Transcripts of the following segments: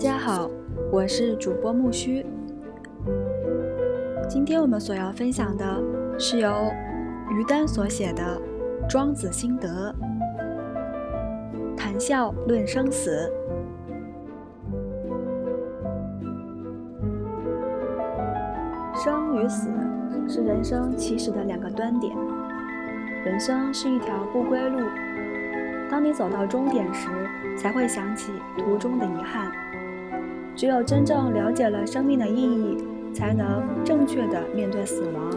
大家好，我是主播木须。今天我们所要分享的是由于丹所写的《庄子心得》，谈笑论生死。生与死是人生起始的两个端点。人生是一条不归路，当你走到终点时，才会想起途中的遗憾。只有真正了解了生命的意义，才能正确的面对死亡。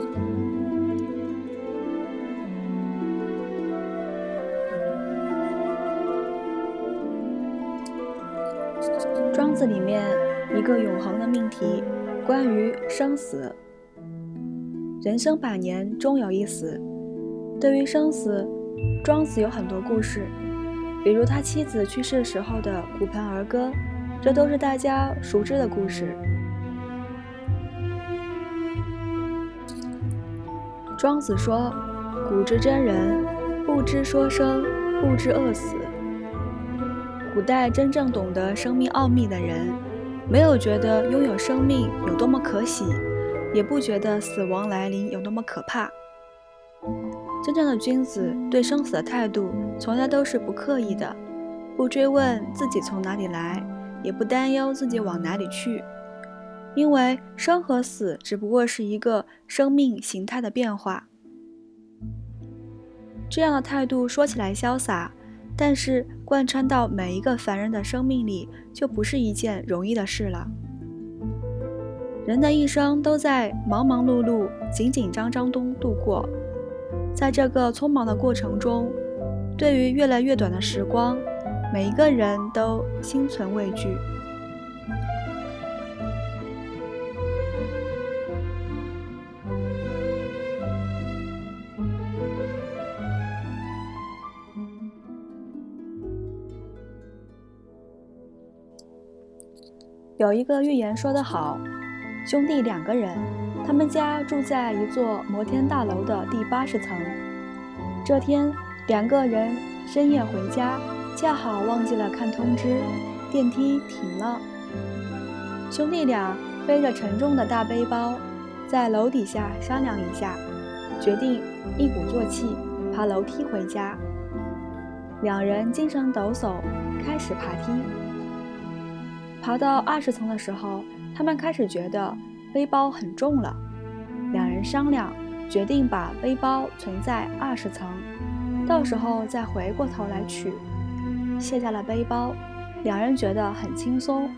庄子里面一个永恒的命题，关于生死。人生百年，终有一死。对于生死，庄子有很多故事，比如他妻子去世时候的骨盆儿歌，这都是大家熟知的故事。庄子说：“古之真人，不知说生，不知饿死。”古代真正懂得生命奥秘的人，没有觉得拥有生命有多么可喜。也不觉得死亡来临有多么可怕。真正的君子对生死的态度，从来都是不刻意的，不追问自己从哪里来，也不担忧自己往哪里去，因为生和死只不过是一个生命形态的变化。这样的态度说起来潇洒，但是贯穿到每一个凡人的生命里，就不是一件容易的事了。人的一生都在忙忙碌碌、紧紧张张中度过，在这个匆忙的过程中，对于越来越短的时光，每一个人都心存畏惧。有一个寓言说得好。兄弟两个人，他们家住在一座摩天大楼的第八十层。这天，两个人深夜回家，恰好忘记了看通知，电梯停了。兄弟俩背着沉重的大背包，在楼底下商量一下，决定一鼓作气爬楼梯回家。两人精神抖擞，开始爬梯。爬到二十层的时候。他们开始觉得背包很重了，两人商量，决定把背包存在二十层，到时候再回过头来取。卸下了背包，两人觉得很轻松，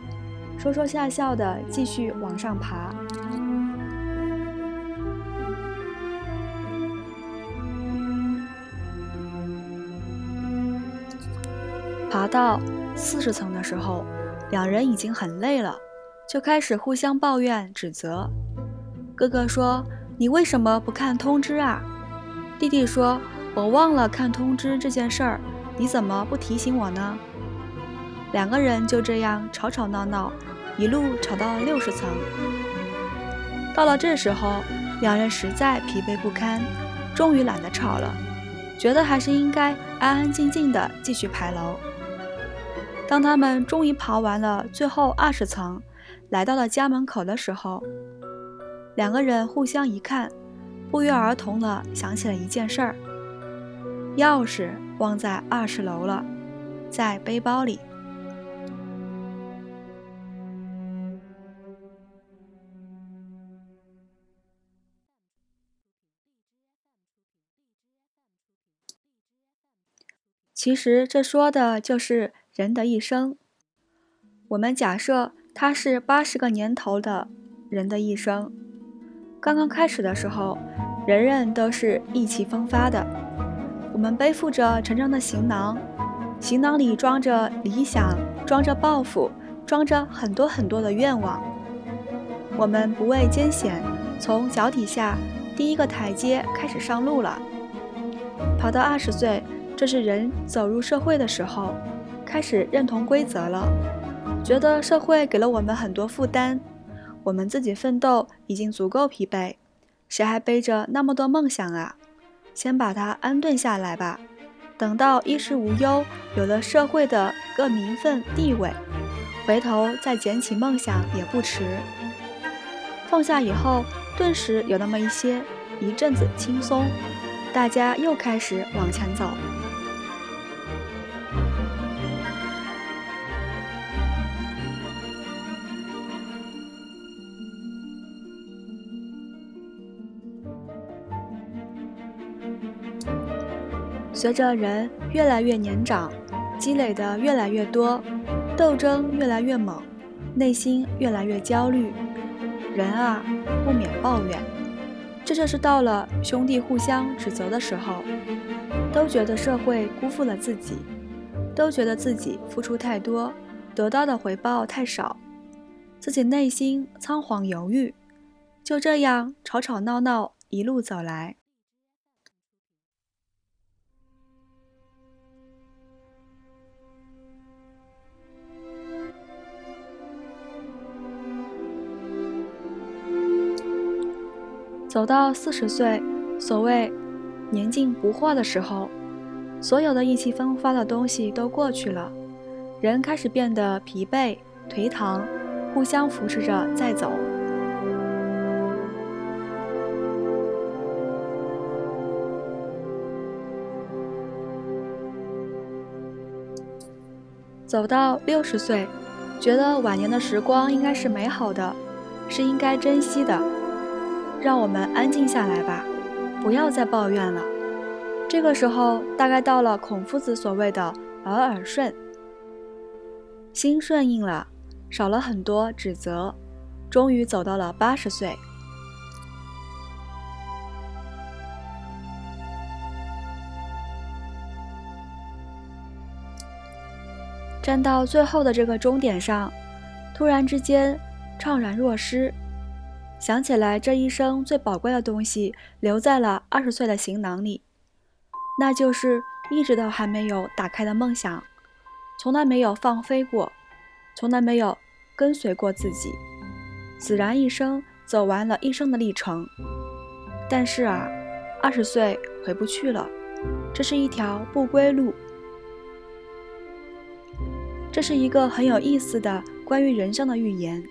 说说笑笑的继续往上爬。爬到四十层的时候，两人已经很累了。就开始互相抱怨指责。哥哥说：“你为什么不看通知啊？”弟弟说：“我忘了看通知这件事儿，你怎么不提醒我呢？”两个人就这样吵吵闹闹，一路吵到了六十层。到了这时候，两人实在疲惫不堪，终于懒得吵了，觉得还是应该安安静静的继续爬楼。当他们终于爬完了最后二十层。来到了家门口的时候，两个人互相一看，不约而同地想起了一件事儿：钥匙忘在二十楼了，在背包里。其实这说的就是人的一生。我们假设。他是八十个年头的人的一生。刚刚开始的时候，人人都是意气风发的。我们背负着沉重的行囊，行囊里装着理想，装着抱负，装着很多很多的愿望。我们不畏艰险，从脚底下第一个台阶开始上路了。跑到二十岁，这是人走入社会的时候，开始认同规则了。觉得社会给了我们很多负担，我们自己奋斗已经足够疲惫，谁还背着那么多梦想啊？先把它安顿下来吧，等到衣食无忧，有了社会的各名分地位，回头再捡起梦想也不迟。放下以后，顿时有那么一些一阵子轻松，大家又开始往前走。随着人越来越年长，积累的越来越多，斗争越来越猛，内心越来越焦虑，人啊不免抱怨。这就是到了兄弟互相指责的时候，都觉得社会辜负了自己，都觉得自己付出太多，得到的回报太少，自己内心仓皇犹豫，就这样吵吵闹闹一路走来。走到四十岁，所谓年近不惑的时候，所有的意气风发的东西都过去了，人开始变得疲惫、颓唐，互相扶持着再走。走到六十岁，觉得晚年的时光应该是美好的，是应该珍惜的。让我们安静下来吧，不要再抱怨了。这个时候大概到了孔夫子所谓的“耳耳顺”，心顺应了，少了很多指责，终于走到了八十岁。站到最后的这个终点上，突然之间怅然若失。想起来，这一生最宝贵的东西留在了二十岁的行囊里，那就是一直都还没有打开的梦想，从来没有放飞过，从来没有跟随过自己，自然一生走完了一生的历程。但是啊，二十岁回不去了，这是一条不归路。这是一个很有意思的关于人生的预言。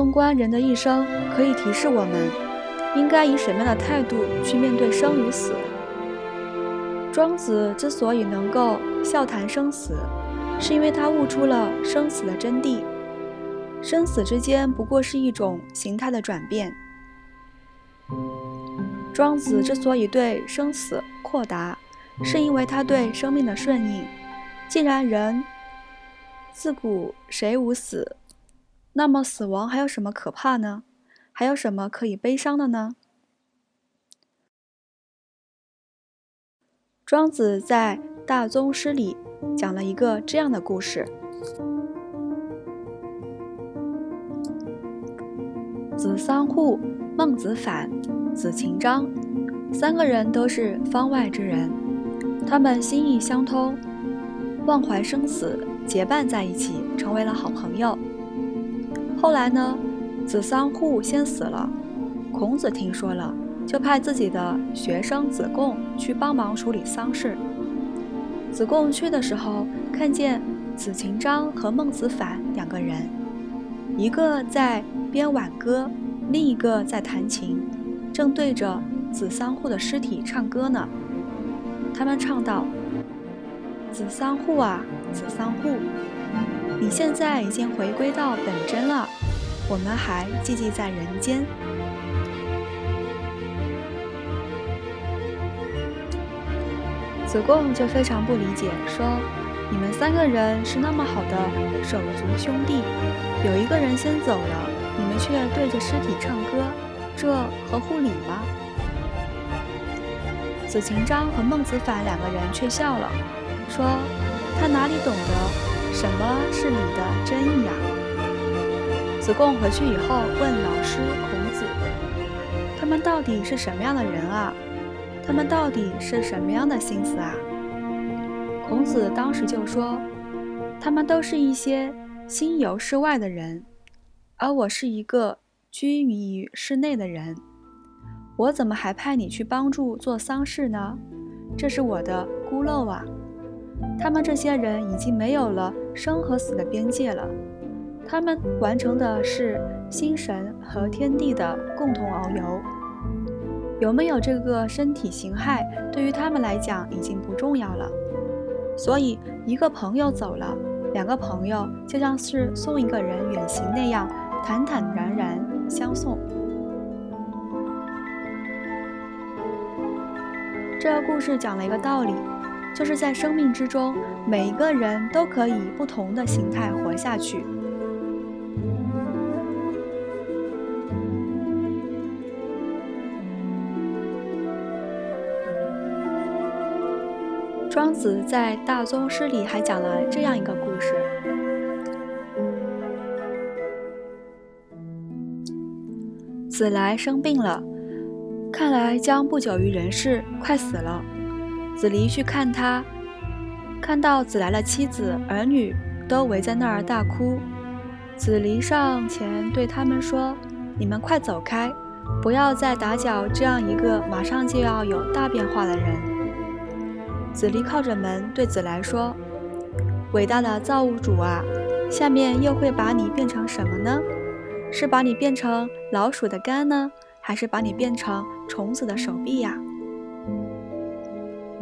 纵观人的一生，可以提示我们，应该以什么样的态度去面对生与死。庄子之所以能够笑谈生死，是因为他悟出了生死的真谛。生死之间不过是一种形态的转变。庄子之所以对生死豁达，是因为他对生命的顺应。既然人自古谁无死？那么死亡还有什么可怕呢？还有什么可以悲伤的呢？庄子在《大宗师》里讲了一个这样的故事：子桑户、孟子反、子禽章三个人都是方外之人，他们心意相通，忘怀生死，结伴在一起，成为了好朋友。后来呢，子桑户先死了，孔子听说了，就派自己的学生子贡去帮忙处理丧事。子贡去的时候，看见子禽章和孟子反两个人，一个在编挽歌，另一个在弹琴，正对着子桑户的尸体唱歌呢。他们唱道：“子桑户啊，子桑户。”你现在已经回归到本真了，我们还寂寂在人间。子贡就非常不理解，说：“你们三个人是那么好的手足兄弟，有一个人先走了，你们却对着尸体唱歌，这合乎礼吗？”子禽章和孟子反两个人却笑了，说：“他哪里懂得？”什么是你的真意啊？子贡回去以后问老师孔子：“他们到底是什么样的人啊？他们到底是什么样的心思啊？”孔子当时就说：“他们都是一些心游世外的人，而我是一个居于室内的人。我怎么还派你去帮助做丧事呢？这是我的孤陋啊！他们这些人已经没有了生和死的边界了，他们完成的是心神和天地的共同遨游。有没有这个身体形骸，对于他们来讲已经不重要了。所以，一个朋友走了，两个朋友就像是送一个人远行那样，坦坦然然相送。这个故事讲了一个道理，就是在生命之中，每一个人都可以不同的形态活下去。庄子在《大宗师》里还讲了这样一个故事：子来生病了，看来将不久于人世，快死了。子离去看他，看到子来的妻子儿女都围在那儿大哭。子离上前对他们说：“你们快走开，不要再打搅这样一个马上就要有大变化的人。”子离靠着门对子来说：“伟大的造物主啊，下面又会把你变成什么呢？是把你变成老鼠的肝呢，还是把你变成虫子的手臂呀？”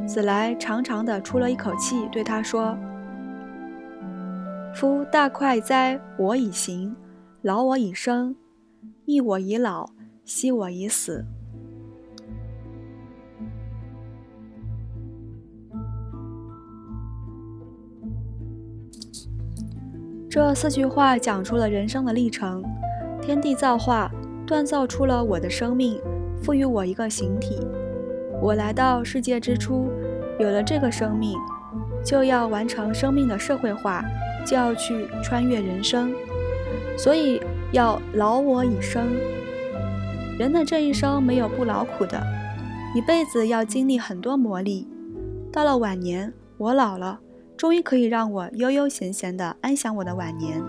子来长长的出了一口气，对他说：“夫大快哉！我已行，劳我已生，益我已老，息我已死。”这四句话讲出了人生的历程：天地造化，锻造出了我的生命，赋予我一个形体。我来到世界之初，有了这个生命，就要完成生命的社会化，就要去穿越人生，所以要劳我以生。人的这一生没有不劳苦的，一辈子要经历很多磨砺。到了晚年，我老了。终于可以让我悠悠闲闲地安享我的晚年，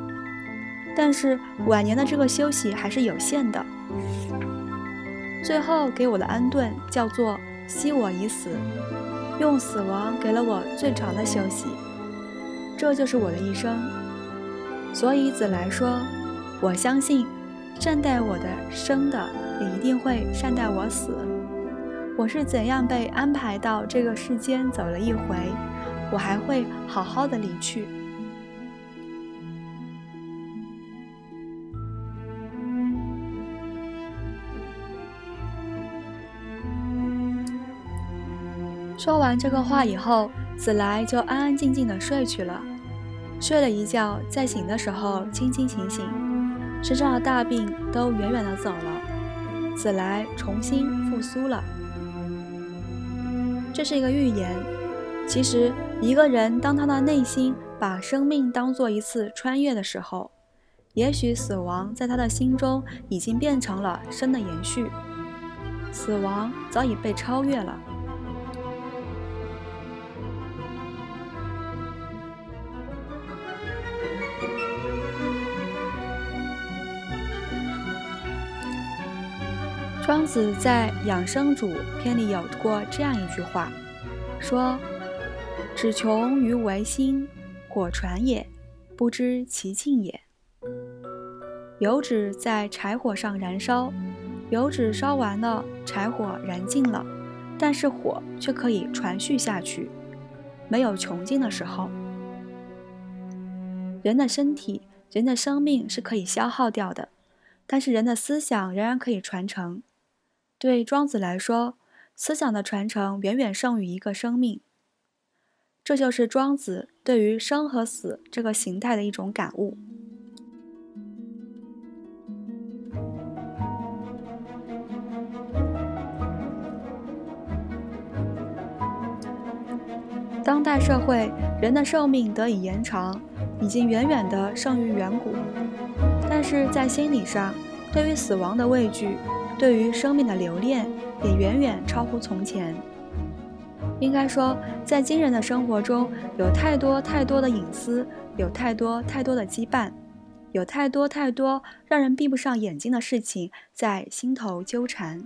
但是晚年的这个休息还是有限的。最后给我的安顿叫做“惜我已死”，用死亡给了我最长的休息。这就是我的一生。所以子来说，我相信，善待我的生的，也一定会善待我死。我是怎样被安排到这个世间走了一回。我还会好好的离去。说完这个话以后，子来就安安静静的睡去了。睡了一觉，在醒的时候清清醒醒，身上的大病都远远的走了，子来重新复苏了。这是一个预言。其实，一个人当他的内心把生命当做一次穿越的时候，也许死亡在他的心中已经变成了生的延续，死亡早已被超越了。庄子在《养生主》篇里有过这样一句话，说。只穷于维心，火传也，不知其尽也。油脂在柴火上燃烧，油脂烧完了，柴火燃尽了，但是火却可以传续下去，没有穷尽的时候。人的身体、人的生命是可以消耗掉的，但是人的思想仍然可以传承。对庄子来说，思想的传承远远胜于一个生命。这就是庄子对于生和死这个形态的一种感悟。当代社会人的寿命得以延长，已经远远的胜于远古，但是在心理上，对于死亡的畏惧，对于生命的留恋，也远远超乎从前。应该说，在今人的生活中，有太多太多的隐私，有太多太多的羁绊。有太多太多让人闭不上眼睛的事情在心头纠缠。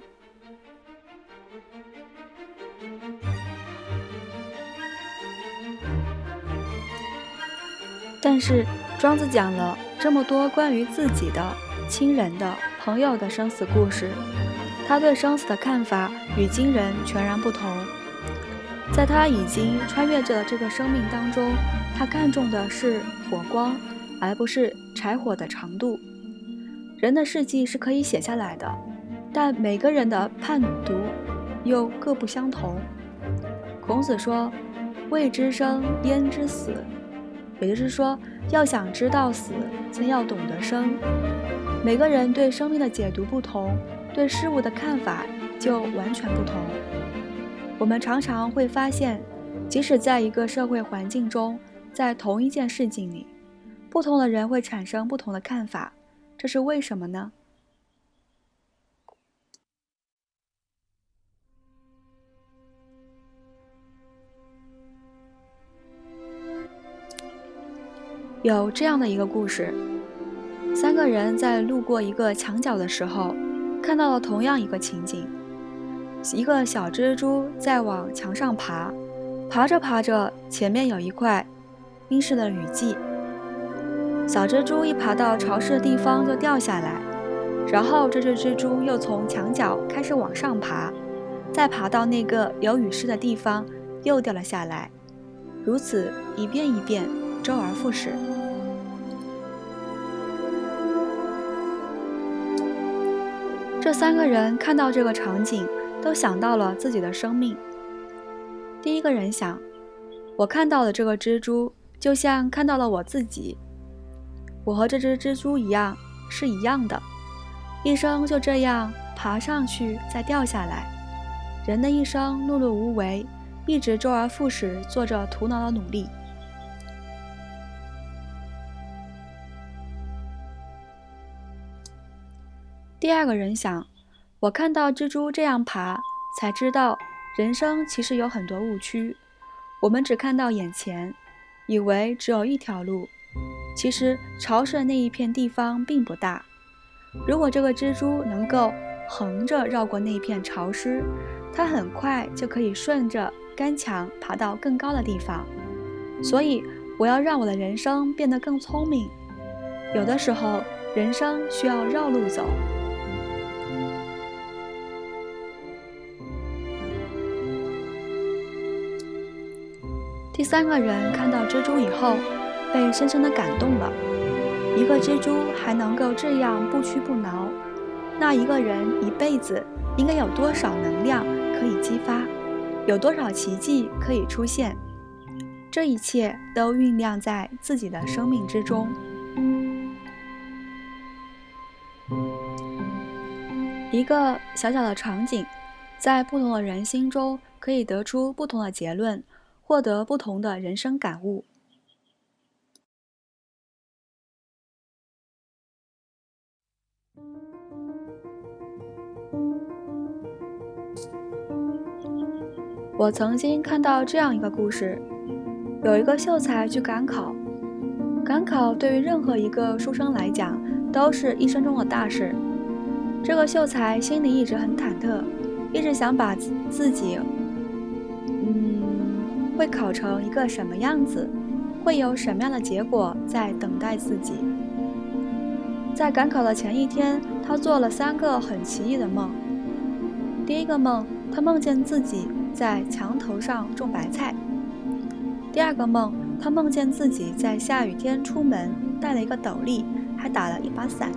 但是庄子讲了这么多关于自己的、亲人的、朋友的生死故事，他对生死的看法与今人全然不同。在他已经穿越着这个生命当中，他看重的是火光，而不是柴火的长度。人的事迹是可以写下来的，但每个人的判读又各不相同。孔子说：“未知生，焉知死？”也就是说，要想知道死，先要懂得生。每个人对生命的解读不同，对事物的看法就完全不同。我们常常会发现，即使在一个社会环境中，在同一件事情里，不同的人会产生不同的看法，这是为什么呢？有这样的一个故事：三个人在路过一个墙角的时候，看到了同样一个情景。一个小蜘蛛在往墙上爬，爬着爬着，前面有一块阴湿的雨季。小蜘蛛一爬到潮湿的地方就掉下来，然后这只蜘蛛又从墙角开始往上爬，再爬到那个有雨湿的地方又掉了下来，如此一遍一遍，周而复始。这三个人看到这个场景，都想到了自己的生命。第一个人想：“我看到的这个蜘蛛，就像看到了我自己。我和这只蜘蛛一样，是一样的，一生就这样爬上去，再掉下来。人的一生碌碌无为，一直周而复始，做着徒劳的努力。”第二个人想，我看到蜘蛛这样爬，才知道人生其实有很多误区。我们只看到眼前，以为只有一条路，其实潮湿的那一片地方并不大。如果这个蜘蛛能够横着绕过那片潮湿，它很快就可以顺着干墙爬到更高的地方。所以，我要让我的人生变得更聪明。有的时候，人生需要绕路走。第三个人看到蜘蛛以后，被深深的感动了。一个蜘蛛还能够这样不屈不挠，那一个人一辈子应该有多少能量可以激发，有多少奇迹可以出现？这一切都酝酿在自己的生命之中。一个小小的场景，在不同的人心中可以得出不同的结论。获得不同的人生感悟。我曾经看到这样一个故事：有一个秀才去赶考，赶考对于任何一个书生来讲都是一生中的大事。这个秀才心里一直很忐忑，一直想把自己。会考成一个什么样子？会有什么样的结果在等待自己？在赶考的前一天，他做了三个很奇异的梦。第一个梦，他梦见自己在墙头上种白菜；第二个梦，他梦见自己在下雨天出门，带了一个斗笠，还打了一把伞；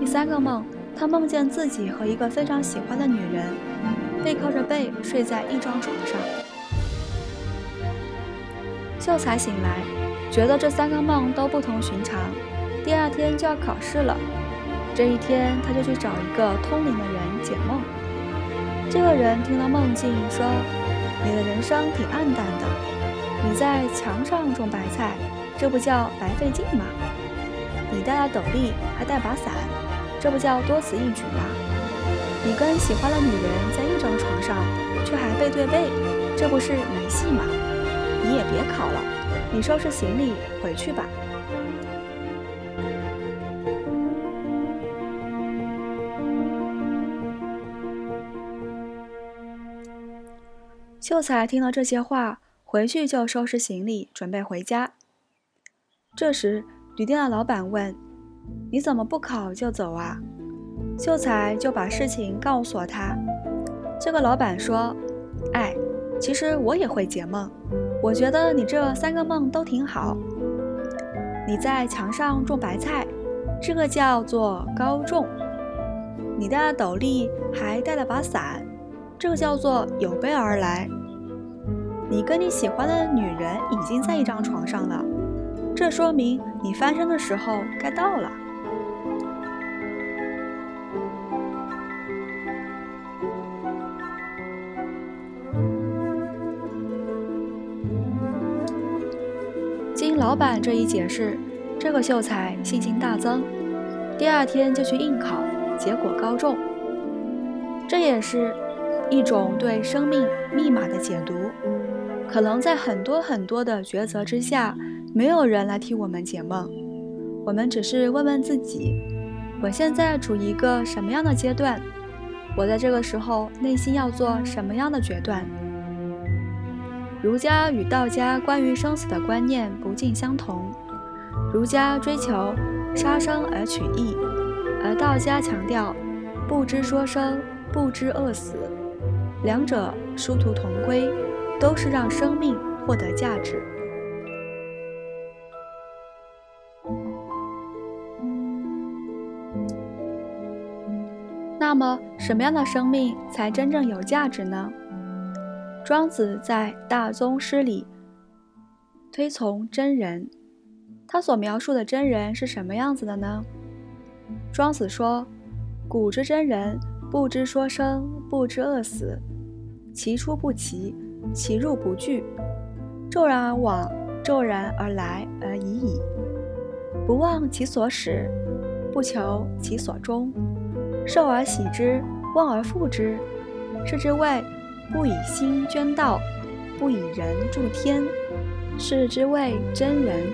第三个梦，他梦见自己和一个非常喜欢的女人背靠着背睡在一张床上。秀才醒来，觉得这三个梦都不同寻常。第二天就要考试了，这一天他就去找一个通灵的人解梦。这个人听了梦境，说：“你的人生挺暗淡的，你在墙上种白菜，这不叫白费劲吗？你戴了斗笠，还带把伞，这不叫多此一举吗？你跟喜欢的女人在一张床上，却还背对背，这不是没戏吗？”你也别考了你收拾行李回去吧。秀才听了这些话回去就收拾行李准备回家。这时旅店的老板问你怎么不考就走啊？秀才就把事情告诉了他。这个老板说哎其实我也会解梦。我觉得你这三个梦都挺好。你在墙上种白菜，这个叫做高中；你的斗笠还带了把伞。”这个叫做有备而来。你跟你喜欢的女人已经在一张床上了，这说明你翻身的时候该到了。老板这一解释，这个秀才信心大增，第二天就去应考，结果高中。这也是。一种对生命密码的解读，可能在很多很多的抉择之下，没有人来替我们解梦。我们只是问问自己：我现在处于一个什么样的阶段？我在这个时候内心要做什么样的决断？儒家与道家关于生死的观念不尽相同，儒家追求杀生而取义，而道家强调不知说生，不知饿死。两者殊途同归，都是让生命获得价值。那么，什么样的生命才真正有价值呢？庄子在《大宗师》里推崇真人，他所描述的真人是什么样子的呢？庄子说：“古之真人，不知说生，不知饿死。”其出不齐，其入不惧，骤然而往，骤然而来而已矣。不忘其所始，不求其所终，受而喜之，忘而复之，是之谓不以心捐道，不以人助天，是之谓真人。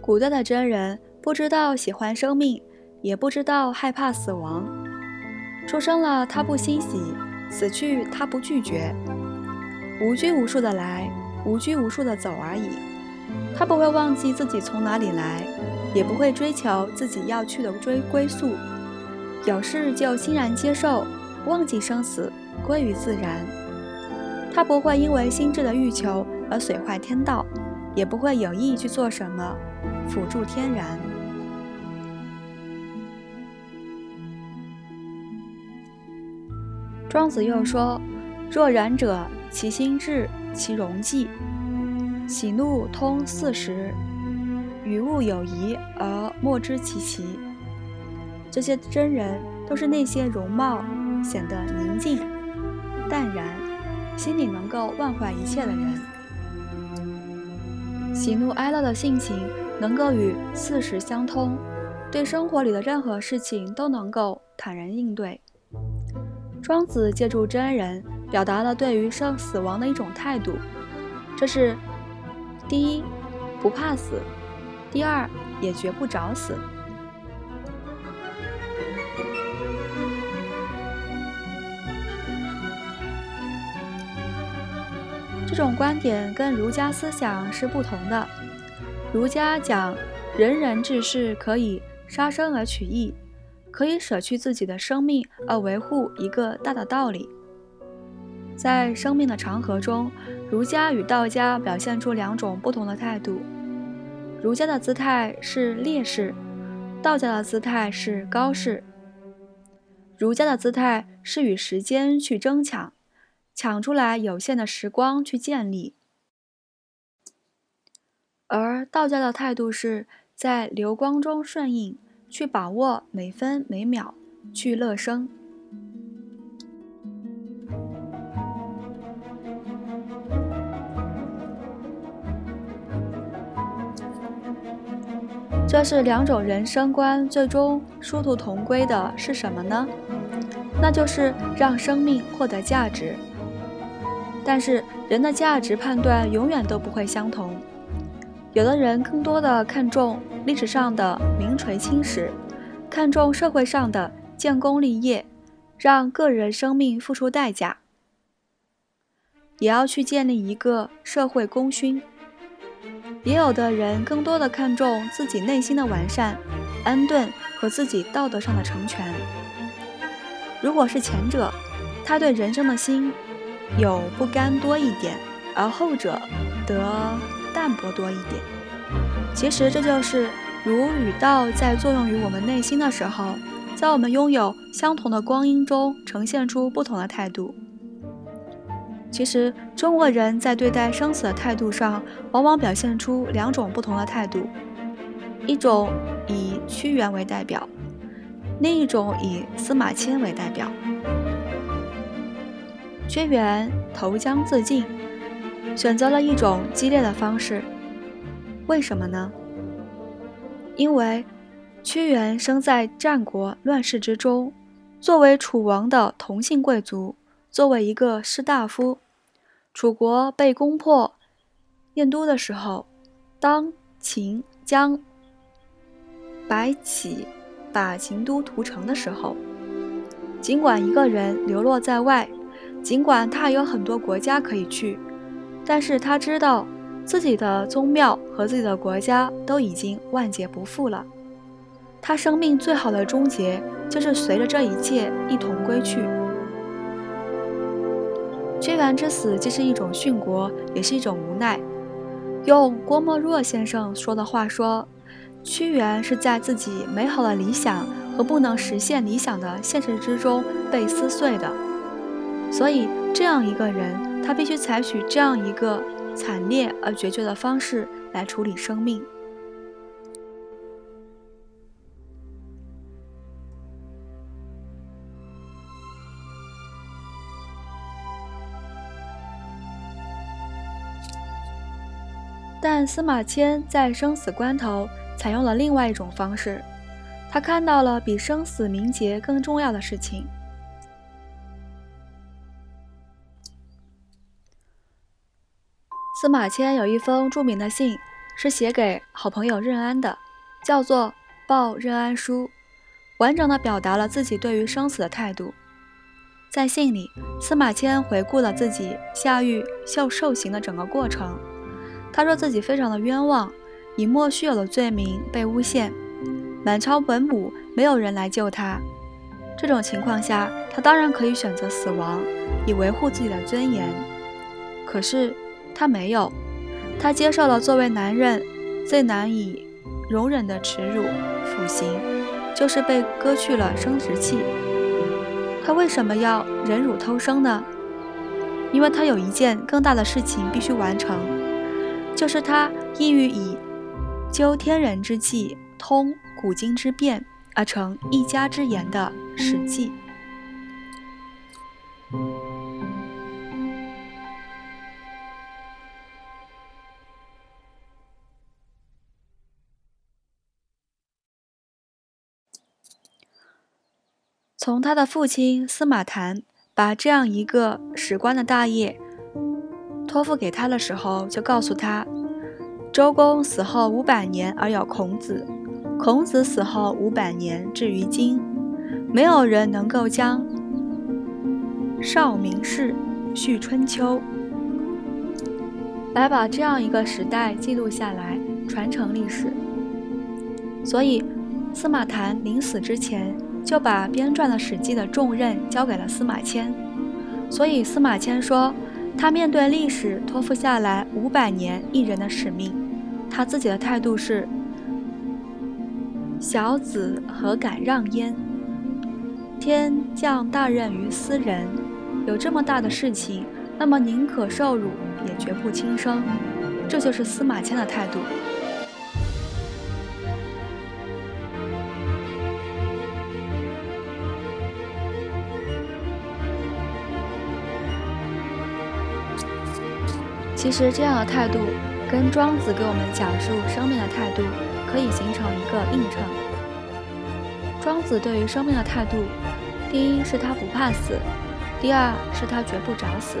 古代的真人不知道喜欢生命。也不知道害怕死亡，出生了他不欣喜，死去他不拒绝，无拘无束的来，无拘无束的走而已。他不会忘记自己从哪里来，也不会追求自己要去的追归宿，有事就欣然接受，忘记生死，归于自然。他不会因为心智的欲求而损坏天道，也不会有意去做什么辅助天然。庄子又说：“若然者，其心志，其容迹，喜怒通四时，与物有疑而莫知其奇。”这些真人都是那些容貌显得宁静、淡然，心里能够忘怀一切的人。喜怒哀乐的性情能够与四时相通，对生活里的任何事情都能够坦然应对。庄子借助真人，表达了对于生死亡的一种态度，这是第一，不怕死；第二，也绝不找死。这种观点跟儒家思想是不同的。儒家讲，人人志士可以杀生而取义。可以舍去自己的生命而维护一个大的道理。在生命的长河中，儒家与道家表现出两种不同的态度。儒家的姿态是劣势，道家的姿态是高势。儒家的姿态是与时间去争抢，抢出来有限的时光去建立；而道家的态度是在流光中顺应。去把握每分每秒，去乐生。这是两种人生观，最终殊途同归的是什么呢？那就是让生命获得价值。但是人的价值判断永远都不会相同。有的人更多的看重历史上的名垂青史，看重社会上的建功立业，让个人生命付出代价，也要去建立一个社会功勋。也有的人更多的看重自己内心的完善、安顿和自己道德上的成全。如果是前者，他对人生的心有不甘多一点，而后者得淡泊多一点。其实这就是儒与道在作用于我们内心的时候。在我们拥有相同的光阴中，呈现出不同的态度。其实，中国人在对待生死的态度上，往往表现出两种不同的态度：一种以屈原为代表，另一种以司马迁为代表。屈原投江自尽，选择了一种激烈的方式，为什么呢？因为。屈原生在战国乱世之中，作为楚王的同姓贵族，作为一个士大夫，楚国被攻破燕都的时候，当秦将白起把秦都屠城的时候，尽管一个人流落在外，尽管他有很多国家可以去，但是他知道自己的宗庙和自己的国家都已经万劫不复了。他生命最好的终结，就是随着这一切一同归去。屈原之死既是一种殉国，也是一种无奈。用郭沫若先生说的话说，屈原是在自己美好的理想和不能实现理想的现实之中被撕碎的。所以，这样一个人，他必须采取这样一个惨烈而决绝的方式来处理生命。但司马迁在生死关头采用了另外一种方式，他看到了比生死名节更重要的事情。司马迁有一封著名的信，是写给好朋友任安的，叫做《报任安书》，完整的表达了自己对于生死的态度。在信里，司马迁回顾了自己下狱受受刑的整个过程。他说自己非常的冤枉，以莫须有的罪名被诬陷，满朝文武没有人来救他。这种情况下，他当然可以选择死亡，以维护自己的尊严。可是他没有，他接受了作为男人最难以容忍的耻辱——腐刑，就是被割去了生殖器。他为什么要忍辱偷生呢？因为他有一件更大的事情必须完成。就是他意欲以究天人之际，通古今之变，而成一家之言的《史记》。从他的父亲司马谈把这样一个史官的大业。托付给他的时候，就告诉他：周公死后五百年而有孔子，孔子死后五百年至于今，没有人能够将少明氏续春秋，来把这样一个时代记录下来，传承历史。所以，司马谈临死之前就把编撰了《史记》的重任交给了司马迁。所以，司马迁说。他面对历史托付下来五百年一人的使命，他自己的态度是：小子何敢让焉？天降大任于斯人，有这么大的事情，那么宁可受辱，也绝不轻生。这就是司马迁的态度。其实这样的态度，跟庄子给我们讲述生命的态度，可以形成一个映衬。庄子对于生命的态度，第一是他不怕死，第二是他绝不找死。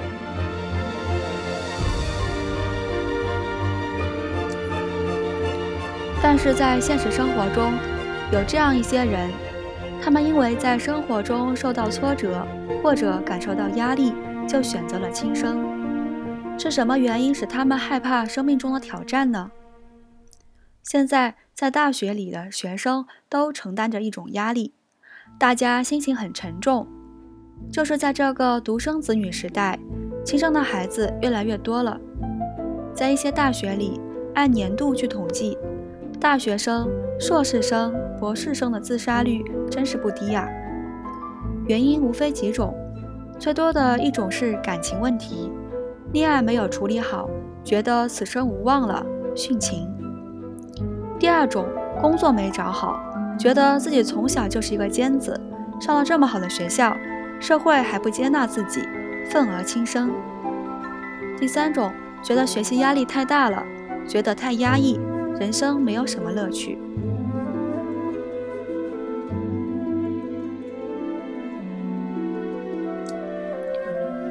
但是在现实生活中，有这样一些人，他们因为在生活中受到挫折或者感受到压力，就选择了轻生。是什么原因使他们害怕生命中的挑战呢？现在在大学里的学生都承担着一种压力，大家心情很沉重。就是在这个独生子女时代，亲生的孩子越来越多了。在一些大学里，按年度去统计，大学生、硕士生、博士生的自杀率真是不低呀。原因无非几种，最多的一种是感情问题，恋爱没有处理好，觉得此生无望了，殉情；第二种，工作没找好，觉得自己从小就是一个尖子，上了这么好的学校，社会还不接纳自己，愤而轻生；第三种。觉得学习压力太大了，觉得太压抑，人生没有什么乐趣。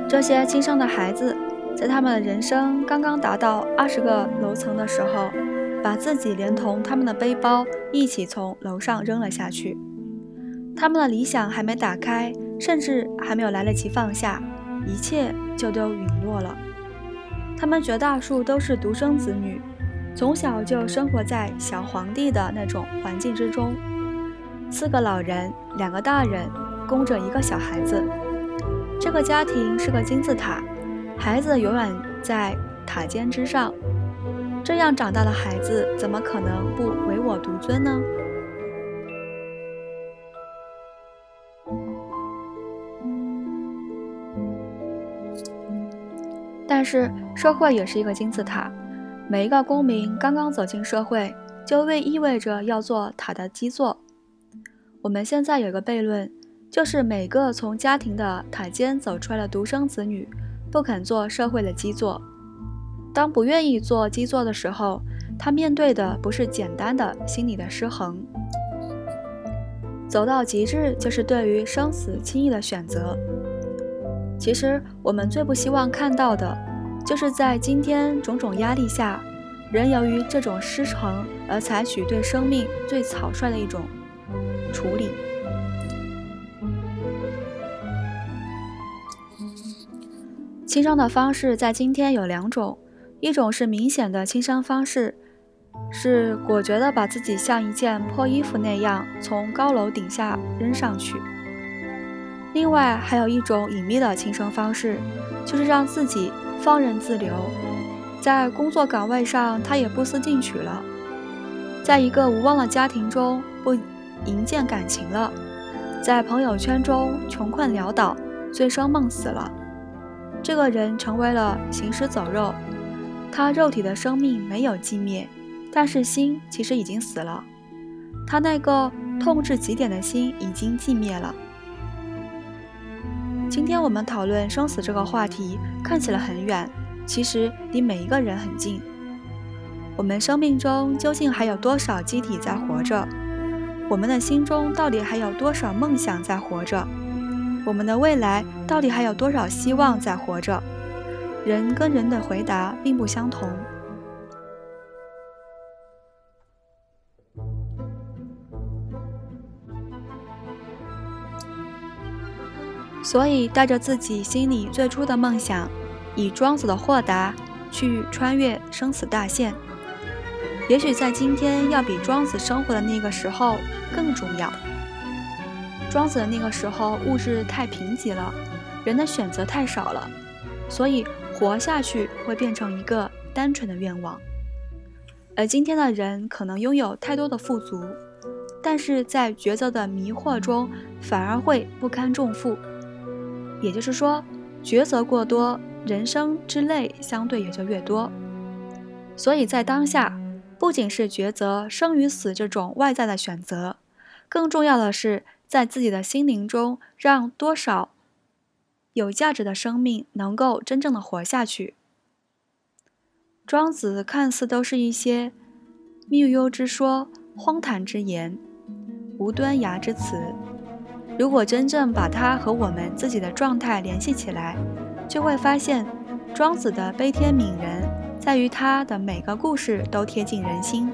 这些轻生的孩子，在他们的人生刚刚达到二十个楼层的时候，把自己连同他们的背包一起从楼上扔了下去。他们的理想还没打开，甚至还没有来得及放下，一切就都陨落了。他们绝大数都是独生子女，从小就生活在小皇帝的那种环境之中。四个老人，两个大人，供着一个小孩子。这个家庭是个金字塔，孩子永远在塔尖之上。这样长大的孩子，怎么可能不唯我独尊呢？但是社会也是一个金字塔，每一个公民刚刚走进社会，就未意味着要做塔的基座。我们现在有一个悖论，就是每个从家庭的塔尖走出来的独生子女，不肯做社会的基座。当不愿意做基座的时候，他面对的不是简单的心理的失衡。走到极致，就是对于生死轻易的选择。其实我们最不希望看到的。就是在今天种种压力下，人由于这种失衡而采取对生命最草率的一种处理。轻生的方式在今天有两种，一种是明显的轻生方式，是果决的把自己像一件破衣服那样从高楼顶下扔上去；另外还有一种隐秘的轻生方式，就是让自己。放任自流，在工作岗位上，他也不思进取了；在一个无望的家庭中，不营建感情了；在朋友圈中穷困潦倒，醉生梦死了。这个人成为了行尸走肉，他肉体的生命没有寂灭，但是心其实已经死了。他那个痛至极点的心已经寂灭了。今天我们讨论生死这个话题，看起来很远，其实离每一个人很近。我们生命中究竟还有多少机体在活着？我们的心中到底还有多少梦想在活着？我们的未来到底还有多少希望在活着？人跟人的回答并不相同。所以，带着自己心里最初的梦想，以庄子的豁达去穿越生死大限，也许在今天要比庄子生活的那个时候更重要。庄子的那个时候物质太贫瘠了，人的选择太少了，所以活下去会变成一个单纯的愿望。而今天的人可能拥有太多的富足，但是在抉择的迷惑中，反而会不堪重负。也就是说，抉择过多，人生之累相对也就越多。所以在当下，不仅是抉择生与死这种外在的选择，更重要的是在自己的心灵中，让多少有价值的生命能够真正的活下去。庄子看似都是一些谬幽之说、荒唐之言、无端崖之词。如果真正把它和我们自己的状态联系起来，就会发现，庄子的悲天悯人在于他的每个故事都贴近人心。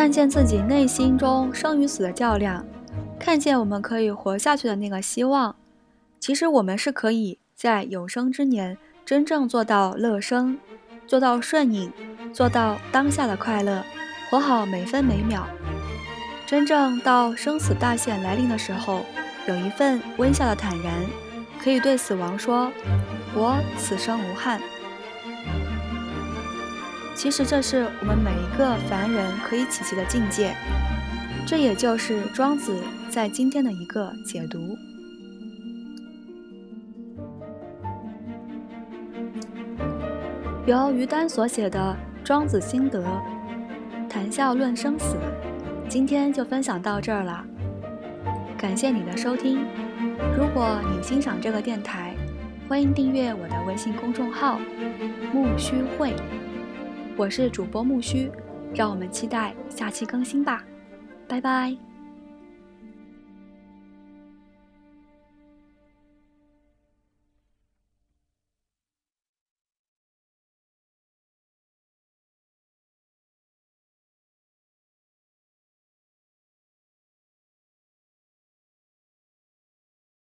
看见自己内心中生与死的较量，看见我们可以活下去的那个希望。其实我们是可以在有生之年真正做到乐生，做到顺应，做到当下的快乐，活好每分每秒。真正到生死大限来临的时候，有一份微笑的坦然，可以对死亡说：“我此生无憾。”其实这是我们每一个凡人可以企及的境界，这也就是庄子在今天的一个解读。由于丹所写的《庄子心得》，谈笑论生死，今天就分享到这儿了。感谢你的收听。如果你欣赏这个电台，欢迎订阅我的微信公众号“木须会”，我是主播木须，让我们期待下期更新吧。拜拜。